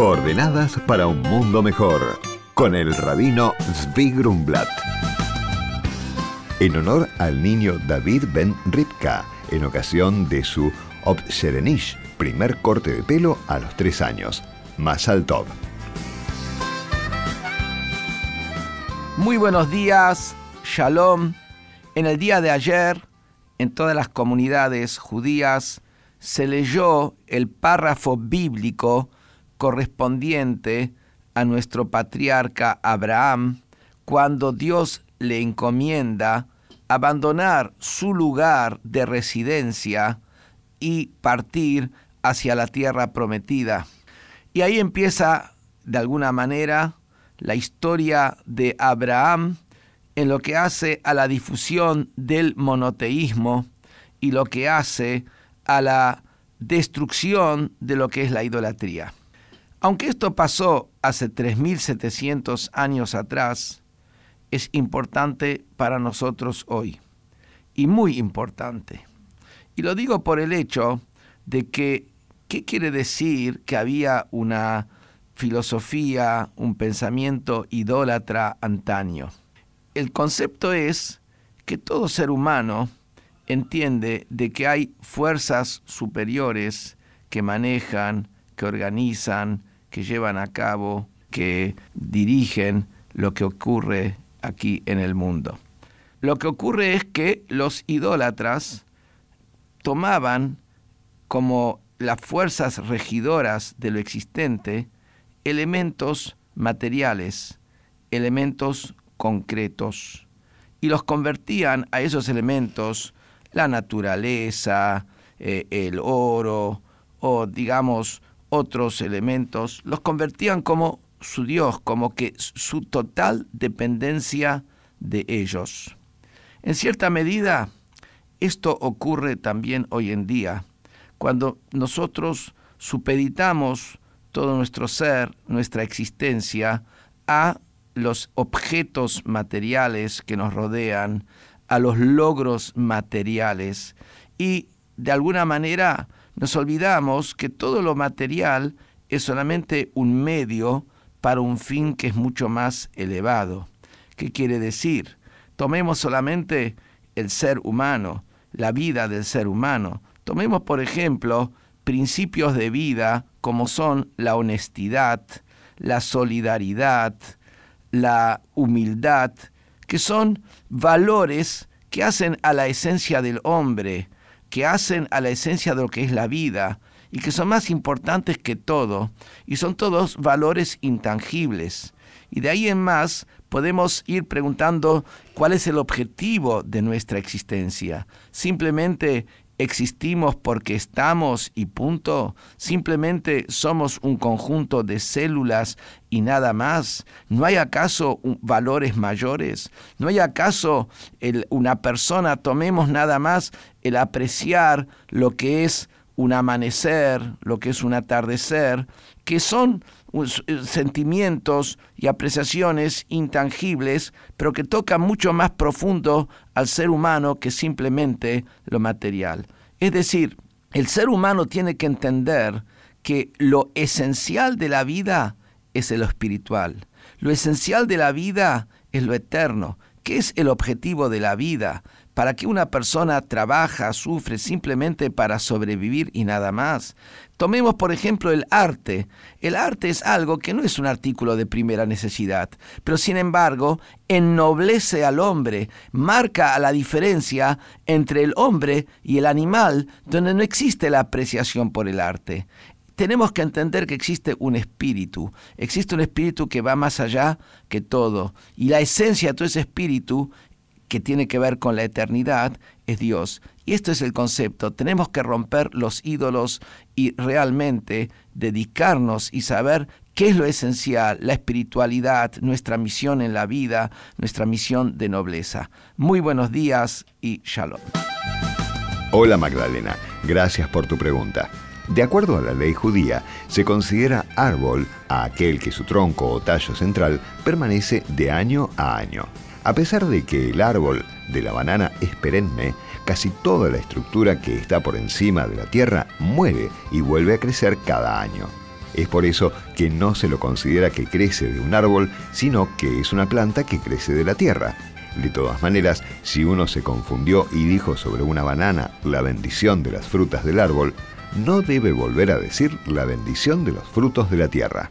Coordenadas para un mundo mejor, con el rabino Zvi Grumblat. En honor al niño David Ben Ripka, en ocasión de su Obsherenish, primer corte de pelo a los tres años. Masal Tov. Muy buenos días, Shalom. En el día de ayer, en todas las comunidades judías, se leyó el párrafo bíblico correspondiente a nuestro patriarca Abraham cuando Dios le encomienda abandonar su lugar de residencia y partir hacia la tierra prometida. Y ahí empieza, de alguna manera, la historia de Abraham en lo que hace a la difusión del monoteísmo y lo que hace a la destrucción de lo que es la idolatría. Aunque esto pasó hace 3.700 años atrás, es importante para nosotros hoy, y muy importante. Y lo digo por el hecho de que, ¿qué quiere decir que había una filosofía, un pensamiento idólatra antaño? El concepto es que todo ser humano entiende de que hay fuerzas superiores que manejan, que organizan, que llevan a cabo, que dirigen lo que ocurre aquí en el mundo. Lo que ocurre es que los idólatras tomaban como las fuerzas regidoras de lo existente elementos materiales, elementos concretos, y los convertían a esos elementos la naturaleza, eh, el oro o digamos otros elementos, los convertían como su Dios, como que su total dependencia de ellos. En cierta medida, esto ocurre también hoy en día, cuando nosotros supeditamos todo nuestro ser, nuestra existencia, a los objetos materiales que nos rodean, a los logros materiales y de alguna manera nos olvidamos que todo lo material es solamente un medio para un fin que es mucho más elevado. ¿Qué quiere decir? Tomemos solamente el ser humano, la vida del ser humano. Tomemos, por ejemplo, principios de vida como son la honestidad, la solidaridad, la humildad, que son valores que hacen a la esencia del hombre, que hacen a la esencia de lo que es la vida y que son más importantes que todo, y son todos valores intangibles. Y de ahí en más podemos ir preguntando cuál es el objetivo de nuestra existencia. Simplemente existimos porque estamos y punto. Simplemente somos un conjunto de células y nada más. ¿No hay acaso valores mayores? ¿No hay acaso una persona, tomemos nada más el apreciar lo que es un amanecer, lo que es un atardecer, que son sentimientos y apreciaciones intangibles, pero que tocan mucho más profundo al ser humano que simplemente lo material. Es decir, el ser humano tiene que entender que lo esencial de la vida es lo espiritual. Lo esencial de la vida es lo eterno. ¿Qué es el objetivo de la vida? ¿Para que una persona trabaja, sufre simplemente para sobrevivir y nada más? Tomemos por ejemplo el arte. El arte es algo que no es un artículo de primera necesidad, pero sin embargo ennoblece al hombre, marca la diferencia entre el hombre y el animal, donde no existe la apreciación por el arte tenemos que entender que existe un espíritu, existe un espíritu que va más allá que todo, y la esencia de todo ese espíritu que tiene que ver con la eternidad es Dios. Y esto es el concepto. Tenemos que romper los ídolos y realmente dedicarnos y saber qué es lo esencial, la espiritualidad, nuestra misión en la vida, nuestra misión de nobleza. Muy buenos días y shalom. Hola Magdalena, gracias por tu pregunta. De acuerdo a la ley judía, se considera árbol a aquel que su tronco o tallo central permanece de año a año. A pesar de que el árbol de la banana es perenne, casi toda la estructura que está por encima de la tierra muere y vuelve a crecer cada año. Es por eso que no se lo considera que crece de un árbol, sino que es una planta que crece de la tierra. De todas maneras, si uno se confundió y dijo sobre una banana la bendición de las frutas del árbol, no debe volver a decir la bendición de los frutos de la tierra.